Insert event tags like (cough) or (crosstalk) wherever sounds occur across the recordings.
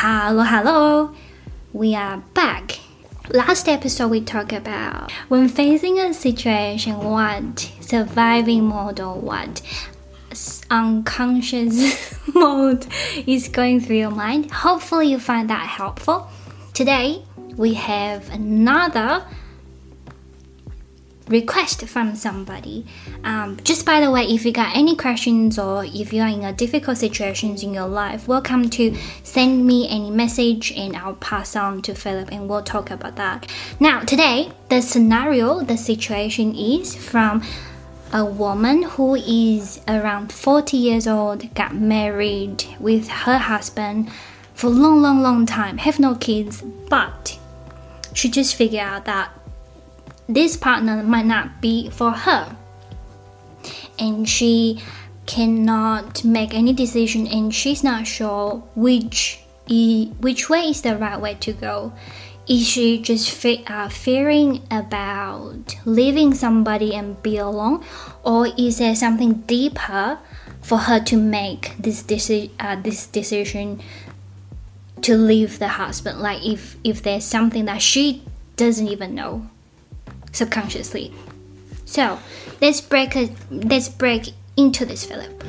Hello, hello. We are back. Last episode we talked about when facing a situation, what surviving mode or what unconscious (laughs) mode is going through your mind. Hopefully you find that helpful. Today we have another request from somebody. Um, just by the way, if you got any questions or if you are in a difficult situations in your life, welcome to send me any message and I'll pass on to Philip and we'll talk about that. Now, today, the scenario, the situation is from a woman who is around 40 years old, got married with her husband for a long, long, long time, have no kids, but she just figured out that this partner might not be for her. And she cannot make any decision and she's not sure which which way is the right way to go. Is she just fe- uh, fearing about leaving somebody and be alone, or is there something deeper for her to make this deci- uh, this decision to leave the husband? Like if if there's something that she doesn't even know subconsciously. So let's break it. Let's break into this, Philip.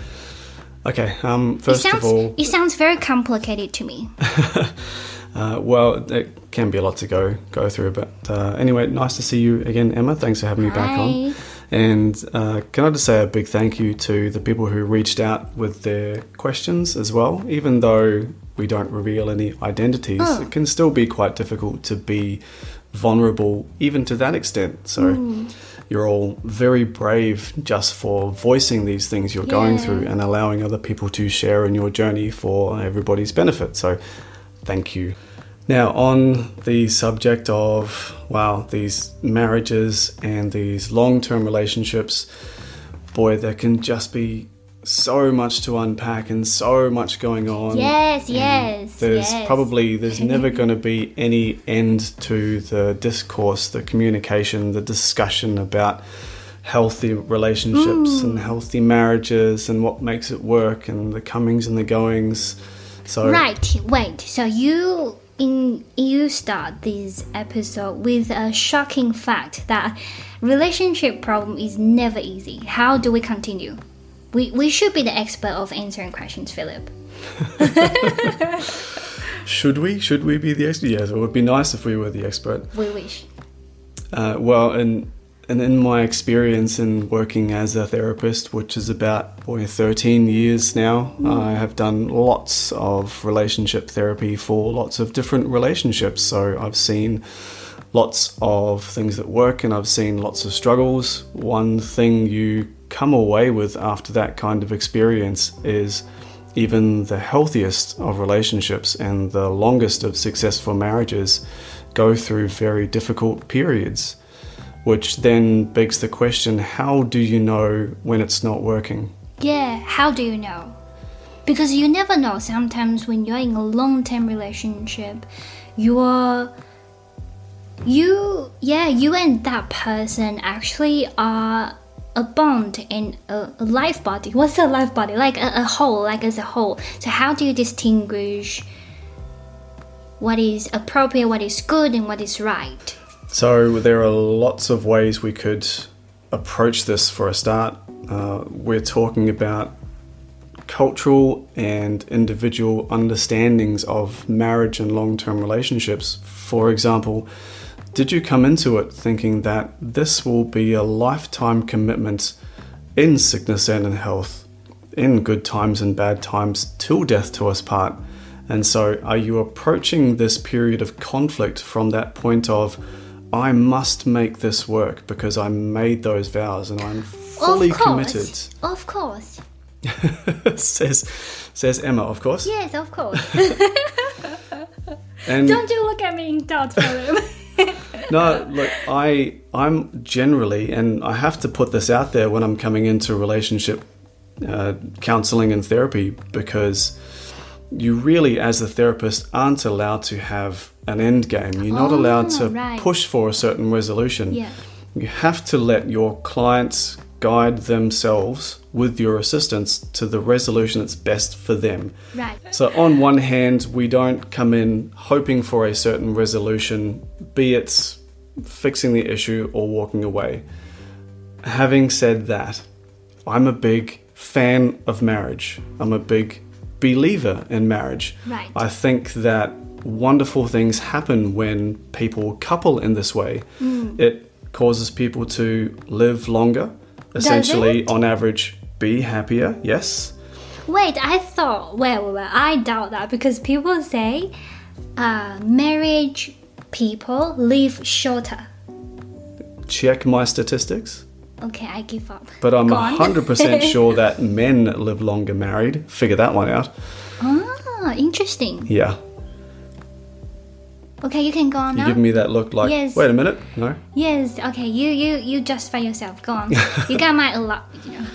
Okay. Um, first it sounds, of all, it sounds very complicated to me. (laughs) uh, well, it can be a lot to go go through. But uh, anyway, nice to see you again, Emma. Thanks for having me back on. And uh, can I just say a big thank you to the people who reached out with their questions as well. Even though we don't reveal any identities, Oh. it can still be quite difficult to be vulnerable, even to that extent. So Mm. you're all very brave just for voicing these things you're going through and allowing other people to share in your journey for everybody's benefit. So thank you. Now, on the subject of, wow, these marriages and these long term relationships, boy, there can just be so much to unpack and so much going on. Yes, yes, There's yes. probably, there's (laughs) never going to be any end to the discourse, the communication, the discussion about healthy relationships Mm. and healthy marriages and what makes it work and the comings and the goings. So, Right. Wait. So you in you start this episode with a shocking fact that relationship problem is never easy. How do we continue? We we should be the expert of answering questions, Philip. (laughs) Should we? Should we be the expert? Yes, it would be nice if we were the expert. We wish. Uh, well, and and in my experience in working as a therapist, which is about boy 13 years now, I have done lots of relationship therapy for lots of different relationships. So I've seen lots of things that work, and I've seen lots of struggles. One thing you come away with after that kind of experience is even the healthiest of relationships and the longest of successful marriages go through very difficult periods, which then begs the question how do you know when it's not working? Yeah. How do you know? Because you never know. Sometimes when you're in a long-term relationship, you're you yeah you and that person actually are a bond a, a life body what's a life body like a, a whole like as a whole so how do you distinguish what is appropriate what is good and what is right So, there are lots of ways we could approach this for a start. Uh, we're talking about cultural and individual understandings of marriage and long term relationships. For example, did you come into it thinking that this will be a lifetime commitment in sickness and in health, in good times and bad times, till death to us part? And so, are you approaching this period of conflict from that point of, I must make this work because I made those vows and I'm fully of course committed? of course (laughs) says says Emma, of course. yes of course (laughs) And don't you look at me in doubt Philip. No, look, I I'm generally, and I have to put this out there when I'm coming into relationship uh, counseling and therapy because you really, as a therapist, aren't allowed to have an end game. You're not allowed Oh, to right. push for a certain resolution. Yeah. You have to let your clients guide themselves with your assistance to the resolution that's best for them. Right. So, on one hand, we don't come in hoping for a certain resolution, be it fixing the issue or walking away. Having said that, I'm a big fan of marriage. I'm a big believer in marriage. Right. I think that wonderful things happen when people couple in this way. Mm. It causes people to live longer, essentially, on average, be happier. Yes. Wait, I thought. Well, well, well, I doubt that because people say, uh, marriage people live shorter. Check my statistics. Okay, I give up. But I'm Go 100% (laughs) sure that men live longer married. Figure that one out. Ah, interesting. Yeah. Okay, you can go on You now. give me that look like, Yes. wait a minute. No. Yes. Okay, you you you justify yourself. Go on. you got my a lot. You know.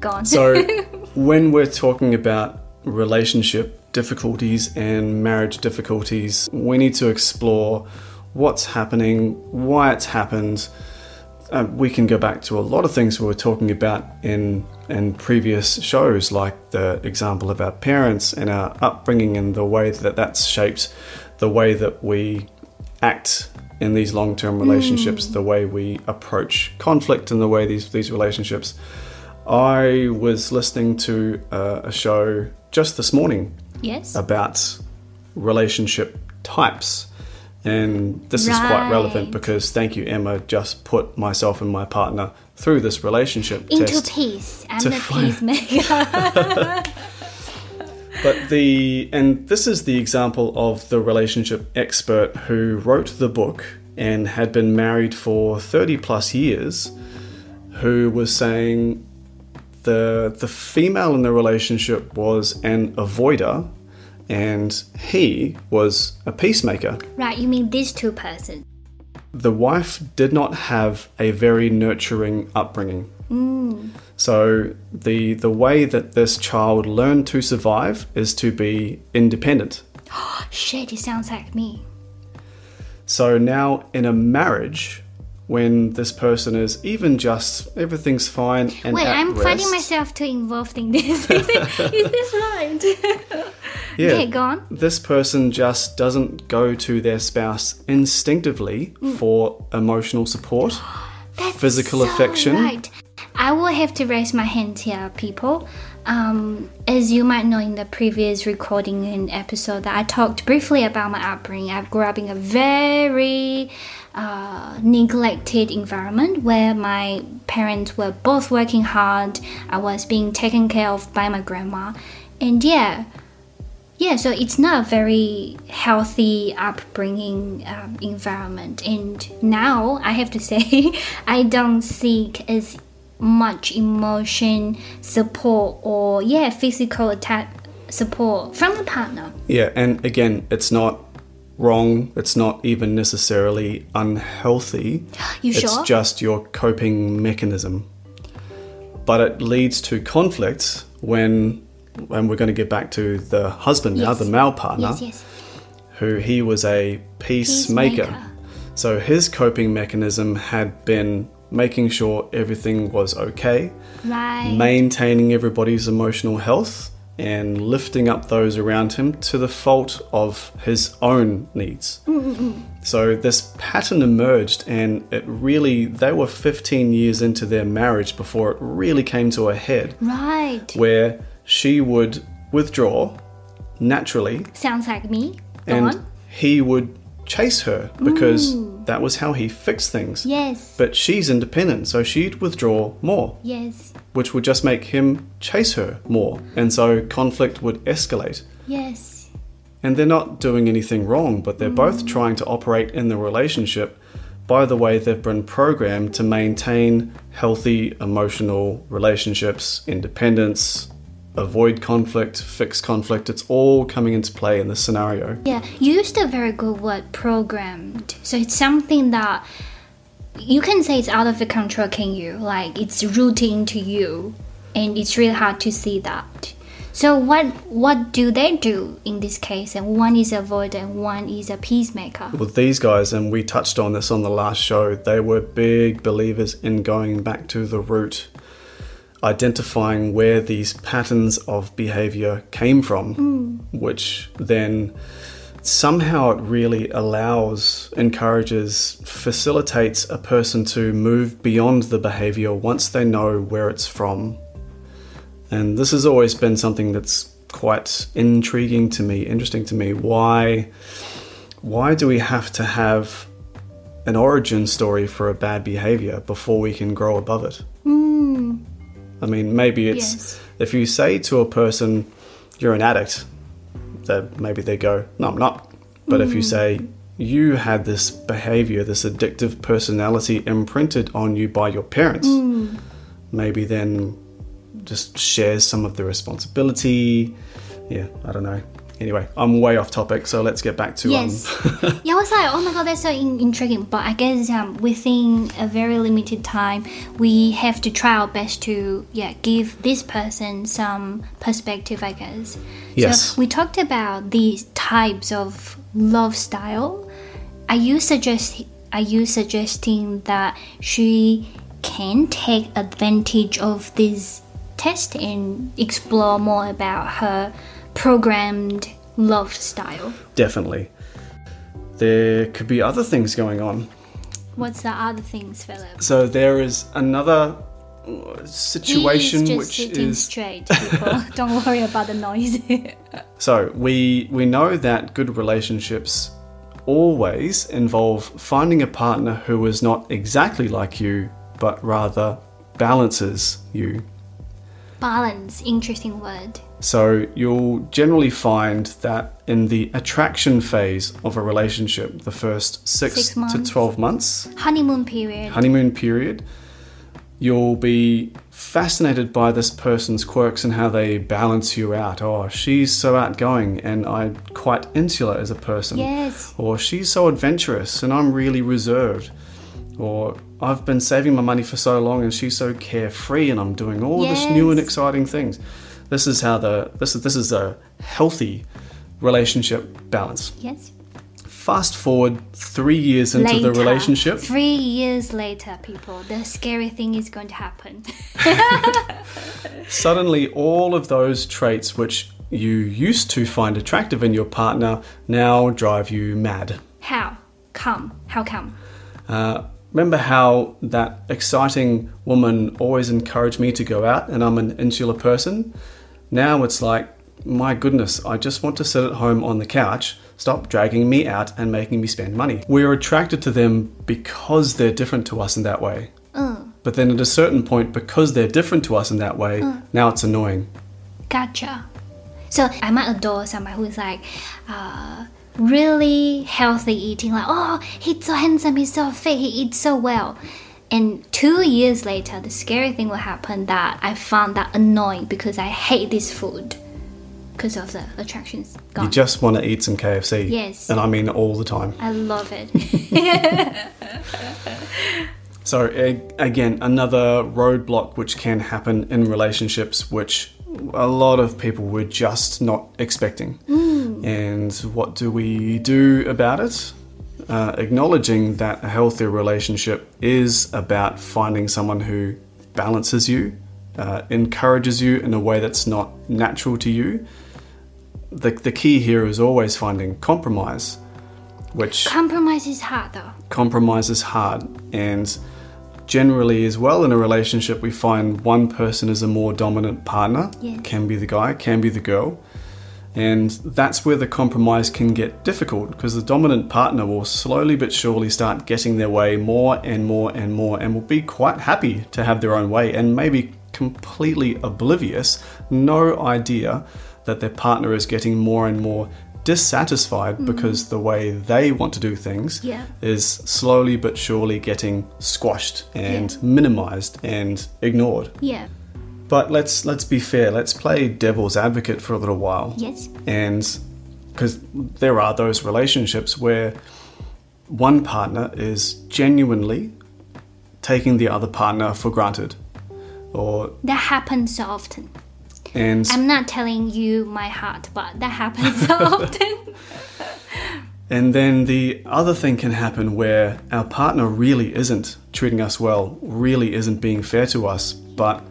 Go on. So, (laughs) when we're talking about relationship difficulties and marriage difficulties, we need to explore what's happening, why it's happened. Uh, we can go back to a lot of things we were talking about in in previous shows, like the example of our parents and our upbringing and the way that that's shaped the way that we act in these long-term relationships, the way we approach conflict, and the way these these relationships. I was listening to uh, a show just this morning yes. about relationship types. And this is quite relevant because thank you, Emma, just put myself and my partner through this relationship Into test. peace. I'm the peacemaker. (laughs) But the and this is the example of the relationship expert who wrote the book and had been married for 30 plus years who was saying the the female in the relationship was an avoider and he was a peacemaker. right. You mean these two persons? The wife did not have a very nurturing upbringing. Mm. So the the way that this child learned to survive is to be independent. (gasps) Shit, it sounds like me. So now in a marriage, when this person is even just everything's fine and Wait, I'm finding myself too involved in this. (laughs) is, it, is this right? (laughs) Yeah. Okay, go on. This person just doesn't go to their spouse instinctively Mm. for emotional support, (gasps) That's physical so affection. Right. I will have to raise my hand here, people. Um, as you might know in the previous recording and episode, that I talked briefly about my upbringing. I grew up in a very uh, neglected environment where my parents were both working hard. I was being taken care of by my grandma, and yeah, yeah, so it's not a very healthy upbringing um, environment. And now I have to (laughs) say, I don't seek as much emotion support or yeah physical attack support from the partner. Yeah, and again, it's not wrong. It's not even necessarily unhealthy. You it's sure? just your coping mechanism. But it leads to conflict when, and we're going to get back to the husband now, Yes. the male partner, yes, yes. who he was a peacemaker. Peacemaker. So his coping mechanism had been making sure everything was okay, Right. maintaining everybody's emotional health, and lifting up those around him to the fault of his own needs. (laughs) So this pattern emerged, and it really, they were 15 years into their marriage before it really came to a head, right. where she would withdraw naturally Sounds like me. Go and on. he would chase her because mm. that was how he fixed things. Yes. But she's independent, so she'd withdraw more, yes. Which would just make him chase her more. And so conflict would escalate. Yes. And they're not doing anything wrong, but they're mm. both trying to operate in the relationship by the way they've been programmed to maintain healthy emotional relationships, independence, avoid conflict, fix conflict. It's all coming into play in this scenario. Yeah, you used a very good word, programmed. So it's something that you can say it's out of the control, can you? Like it's rooted into you, and it's really hard to see that. So what what do they do in this case? And one is avoider, and one is a peacemaker. With these guys, and we touched on this on the last show, they were big believers in going back to the root identifying where these patterns of behavior came from, mm. which then somehow it really allows, encourages, facilitates a person to move beyond the behavior once they know where it's from. And this has always been something that's quite intriguing to me, interesting to me. Why why do we have to have an origin story for a bad behavior before we can grow above it? Hmm. I mean, maybe it's Yes. if you say to a person, you're an addict, that maybe they go, no, I'm not. But if you hmm. say, you had this behavior, this addictive personality imprinted on you by your parents, hmm. maybe then just shares some of the responsibility. Yeah, I don't know. Anyway, I'm way off topic, so let's get back to Yes. um, (laughs) yeah, I was like, oh my god, that's so in- intriguing. But I guess um, within a very limited time, we have to try our best to yeah give this person some perspective. I guess. Yes. So we talked about these types of love style. Are you suggest Are you suggesting that she can take advantage of this test and explore more about her programmed love style? definitely. There could be other things going on. What's the other things, Philip? So there is another situation just which sitting is straight, people. (laughs) Don't worry about the noise. (laughs) so we we know that good relationships always involve finding a partner who is not exactly like you but rather balances you. Balance, interesting word. So you'll generally find that in the attraction phase of a relationship, the first 6, Six to 12 months, Honeymoon period. honeymoon period, you'll be fascinated by this person's quirks and how they balance you out. Oh, she's so outgoing and I'm quite insular as a person. Yes. Or she's so adventurous and I'm really reserved. Or I've been saving my money for so long and she's so carefree and I'm doing all this new and exciting things. This is how the this is this is a healthy relationship balance. Yes. Fast forward three years into the relationship. Three years later, people, the scary thing is going to happen. (laughs) (laughs) Suddenly, all of those traits which you used to find attractive in your partner now drive you mad. How? Come. How come? Uh, remember how that exciting woman always encouraged me to go out and I'm an insular person? Now it's like, my goodness, I just want to sit at home on the couch. Stop dragging me out and making me spend money. We're attracted to them because they're different to us in that way. But then at a certain point, because they're different to us in that way, now it's annoying. Gotcha. So I might adore somebody who's like, uh, really healthy eating. Like, oh, he's so handsome, he's so fit, he eats so well. And two years later, the scary thing will happen that I found that annoying because I hate this food because of the attractions You just want to eat some KFC. Yes. And I mean all the time. I love it. (laughs) So, again, another roadblock which can happen in relationships, which a lot of people were just not expecting. Mm. And what do we do about it? Uh, acknowledging that a healthy relationship is about finding someone who balances you, uh, encourages you in a way that's not natural to you. The, the key here is always finding compromise, which Compromise is hard though. compromise is hard and generally as well in a relationship we find one person is a more dominant partner Yes. can be the guy can be the girl and that's where the compromise can get difficult because the dominant partner will slowly but surely start getting their way more and more and more and will be quite happy to have their own way and maybe completely oblivious no idea that their partner is getting more and more dissatisfied mm-hmm. because the way they want to do things Yeah. is slowly but surely getting squashed and Yeah. minimized and ignored. Yeah. But let's let's be fair. Let's play devil's advocate for a little while. Yes. And because there are those relationships where one partner is genuinely taking the other partner for granted, or That happens so often. and I'm not telling you my heart, but that happens so (laughs) often. And then the other thing can happen where our partner really isn't treating us well, really isn't being fair to us, but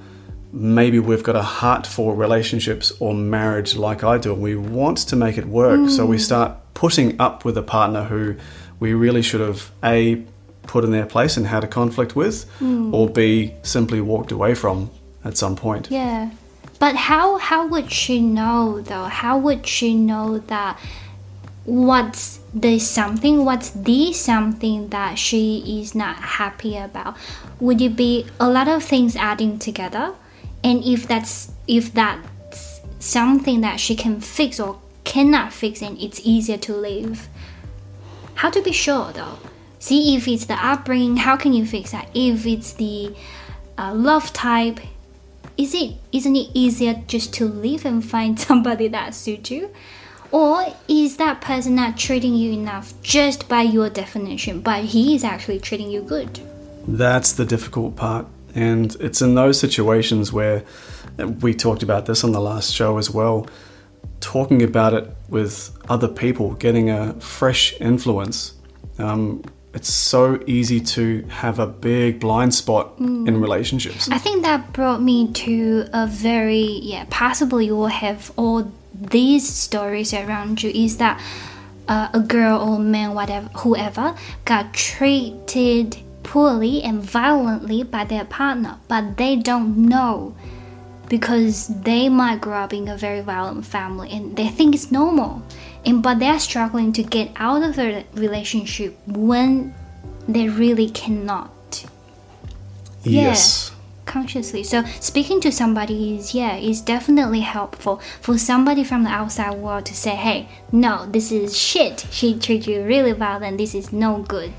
maybe we've got a heart for relationships or marriage like I do, and we want to make it work. So we mm. start putting up with a partner who we really should have A, put in their place and had a conflict with, mm. or B, simply walked away from at some point. Yeah. But how how would she know though? How would she know that what's the something what's the something that she is not happy about? Would it be a lot of things adding together? And if that's if that's something that she can fix or cannot fix and it's easier to leave. How to be sure though? See if it's the upbringing, how can you fix that? If it's the uh, love type, is it isn't it easier just to leave and find (laughs) somebody that suits you or is that person not treating you enough just by your definition but he is actually treating you good That's the difficult part. And it's in those situations where we talked about this on the last show as well. Talking about it with other people, getting a fresh influence. Um, it's so easy to have a big blind spot in relationships. i think that brought me to a very yeah possibly you will have all these stories around you is that uh, a girl or man whatever whoever got treated poorly and violently by their partner but they don't know because they might grow up in a very violent family and they think it's normal. And but they're struggling to get out of the relationship when they really cannot. Yes. consciously. So speaking to somebody is yeah is definitely helpful for somebody from the outside world to say hey no this is shit. She treats you really and this is no good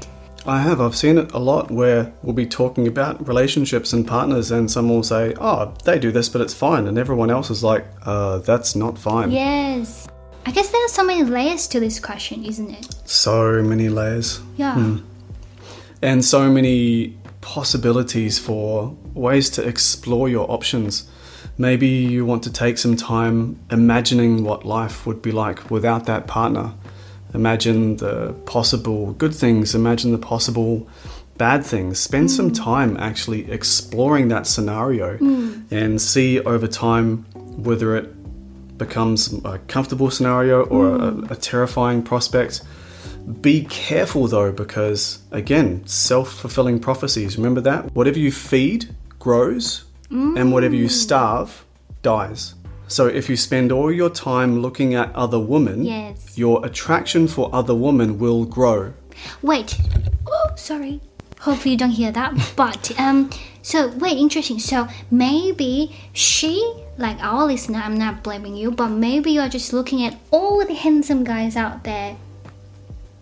I have. I've seen it a lot where we'll be talking about relationships and partners, and someone will say, Oh, they do this, but it's fine. And everyone else is like, uh, That's not fine. yes i guess there are so many layers to this question isn't it So many layers. yeah and so many possibilities for ways to explore your options. Maybe you want to take some time imagining what life would be like without that partner. Imagine the possible good things, imagine the possible bad things. Spend some mm. time actually exploring that scenario mm. and see over time whether it becomes a comfortable scenario or a, mm. a terrifying prospect. Be careful though, because again, self fulfilling prophecies. Remember that? Whatever you feed grows, and whatever you starve dies. So if you spend all your time looking at other women, Yes. your attraction for other women will grow. Wait. Oh, sorry. Hopefully you don't hear that. (laughs) But um, so wait, interesting. So maybe she, like our listener, I'm not blaming you, but maybe you're just looking at all the handsome guys out there,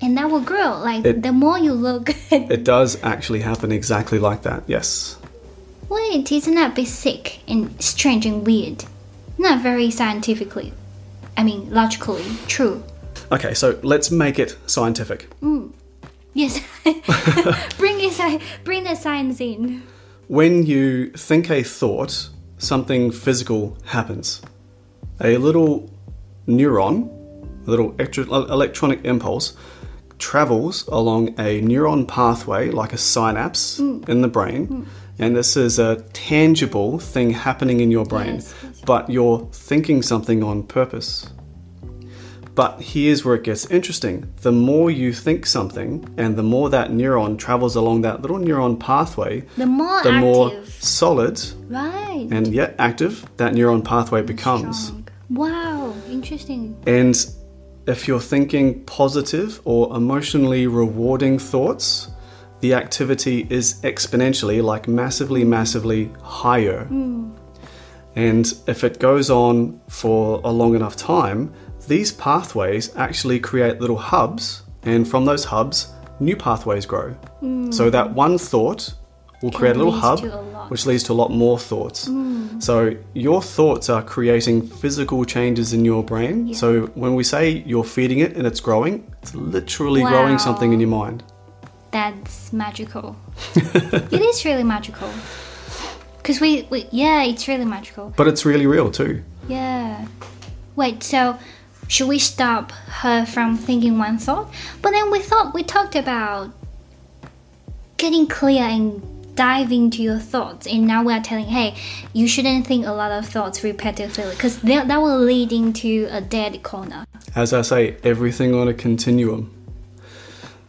and that will grow. Like It- the more you look. (laughs) It does actually happen exactly like that, yes. Wait, isn't that a bit sick and strange and weird? Not very scientifically. I mean, logically true. Okay, so let's make it scientific. Mm. Yes. (laughs) bring it, bring the science in. When you think a thought, something physical happens. A little neuron, a little electro- electronic impulse, travels along a neuron pathway like a synapse mm. in the brain. Mm. And this is a tangible thing happening in your brain, Yes, yes. but you're thinking something on purpose. But here's where it gets interesting. The more you think something, and the more that neuron travels along that little neuron pathway, The more the more solid Right. and yet active that neuron pathway becomes. Strong. Wow, interesting. And if you're thinking positive or emotionally rewarding thoughts, the activity is exponentially, like massively, massively higher. And if it goes on for a long enough time, these pathways actually create little hubs, and from those hubs, new pathways grow. So that one thought will create a little hub, a which leads to a lot more thoughts. So your thoughts are creating physical changes in your brain. So when we say you're feeding it and it's growing, it's literally growing something in your mind. That's magical. (laughs) it is really magical. Cause we, we, yeah, it's really magical. But it's really real too. Yeah. Wait, so should we stop her from thinking one thought? But then we thought we talked about getting clear and dive into your thoughts and now we're telling hey you shouldn't think a lot of thoughts repetitively because that that will lead into a dead corner As I say, everything on a continuum.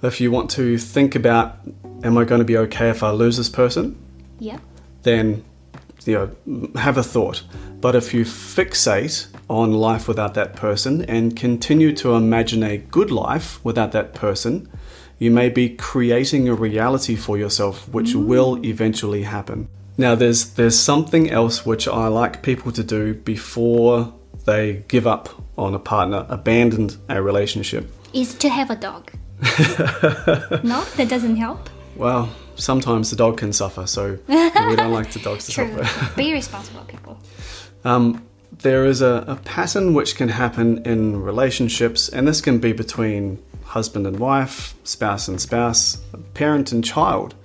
If you want to think about, am I going to be okay if I lose this person? yeah. Then you know have a thought. But if you fixate on life without that person and continue to imagine a good life without that person you may be creating a reality for yourself which mm. will eventually happen. Now there's there's something else which i like people to do before they give up on a partner abandon a relationship. Is to have a dog (laughs) no that doesn't help? Well sometimes the dog can suffer so we don't like the dogs to true. suffer. Be responsible people. Um, there is a, a pattern which can happen in relationships, and this can be between husband and wife, spouse and spouse, parent and child,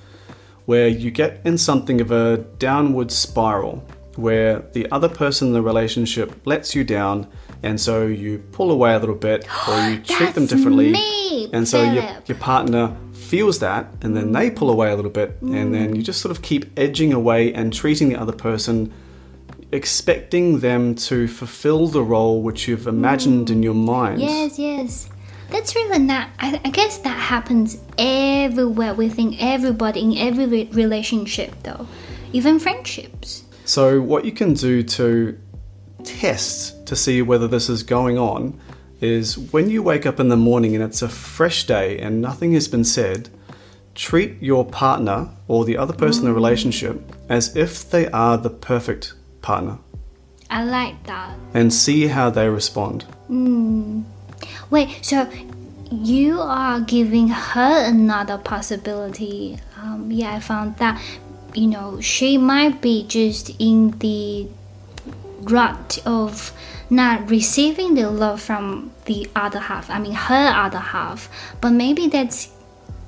where you get in something of a downward spiral where the other person in the relationship lets you down, and so you pull away a little bit (gasps) or you treat them differently. me, and so your, your partner feels that, and then they pull away a little bit, and then mm. you just sort of keep edging away and treating the other person expecting them to fulfill the role which you've imagined in your mind. Yes, yes. That's really not. I, I guess that happens everywhere within everybody in every re- relationship, though, even friendships. So, what you can do to test to see whether this is going on is when you wake up in the morning and it's a fresh day and nothing has been said, treat your partner or the other person in the relationship as if they are the perfect partner I like that. and see how they respond. Wait, so you are giving her another possibility. Um, yeah, I found that, you know, she might be just in the rut of not receiving the love from the other half. I mean, her other half. But maybe that's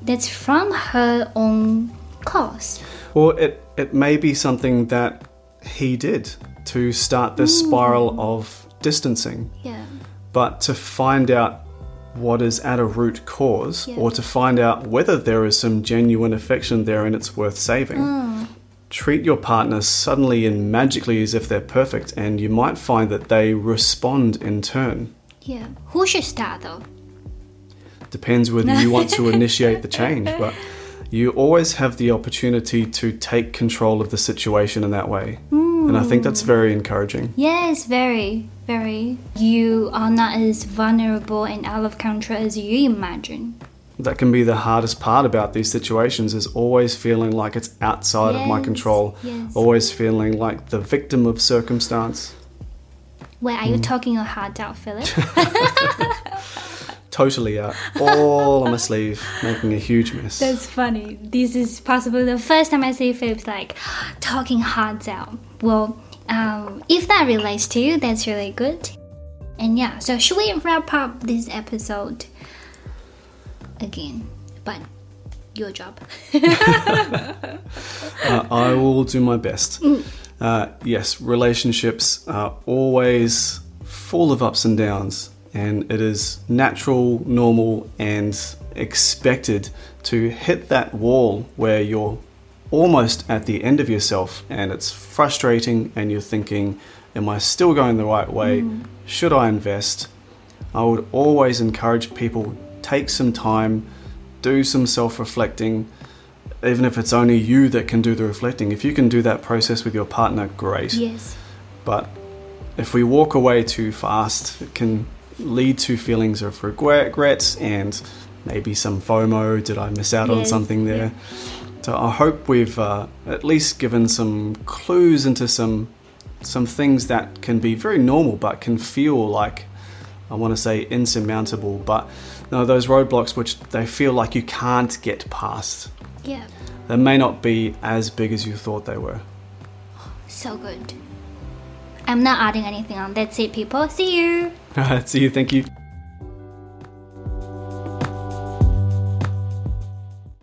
that's from her own cause. Or it, it may be something that he did to start this mm. spiral of distancing. Yeah. But to find out what is at a root cause, Yeah. or to find out whether there is some genuine affection there and it's worth saving, mm. Treat your partner suddenly and magically as if they're perfect, and you might find that they respond in turn. Yeah. Who should start though? Depends whether you want to (laughs) initiate the change, but you always have the opportunity to take control of the situation in that way. And I think that's hmm. very encouraging. Yes, very, very. You are not as vulnerable and out of control as you imagine. That can be the hardest part about these situations is always feeling like it's outside of my control, yes. always feeling like the victim of circumstance. Wait, are you talking your heart out, Philip? (laughs) Totally out, all on my sleeve, making a huge mess. That's funny. This is possibly the first time I see Philip's like talking hearts out. Well, um, if that relates to you, that's really good. And yeah, so should we wrap up this episode again? But your job. (laughs) Uh, I will do my best. Uh, yes, relationships are always full of ups and downs, and it is natural, normal, and expected to hit that wall where you're almost at the end of yourself and it's frustrating, and you're thinking, Am I still going the right way? Should I invest? I would always encourage people take some time, do some self reflecting, even if it's only you that can do the reflecting. If you can do that process with your partner, great. yes. But if we walk away too fast, it can lead to feelings of regret and maybe some FOMO. Did I miss out on something there? So I hope we've uh, at least given some clues into some some things that can be very normal, but can feel like I want to say insurmountable. But no, those roadblocks which they feel like you can't get past. Yeah. They may not be as big as you thought they were. So good. I'm not adding anything on. That's it, people. See you. (laughs) See you. Thank you.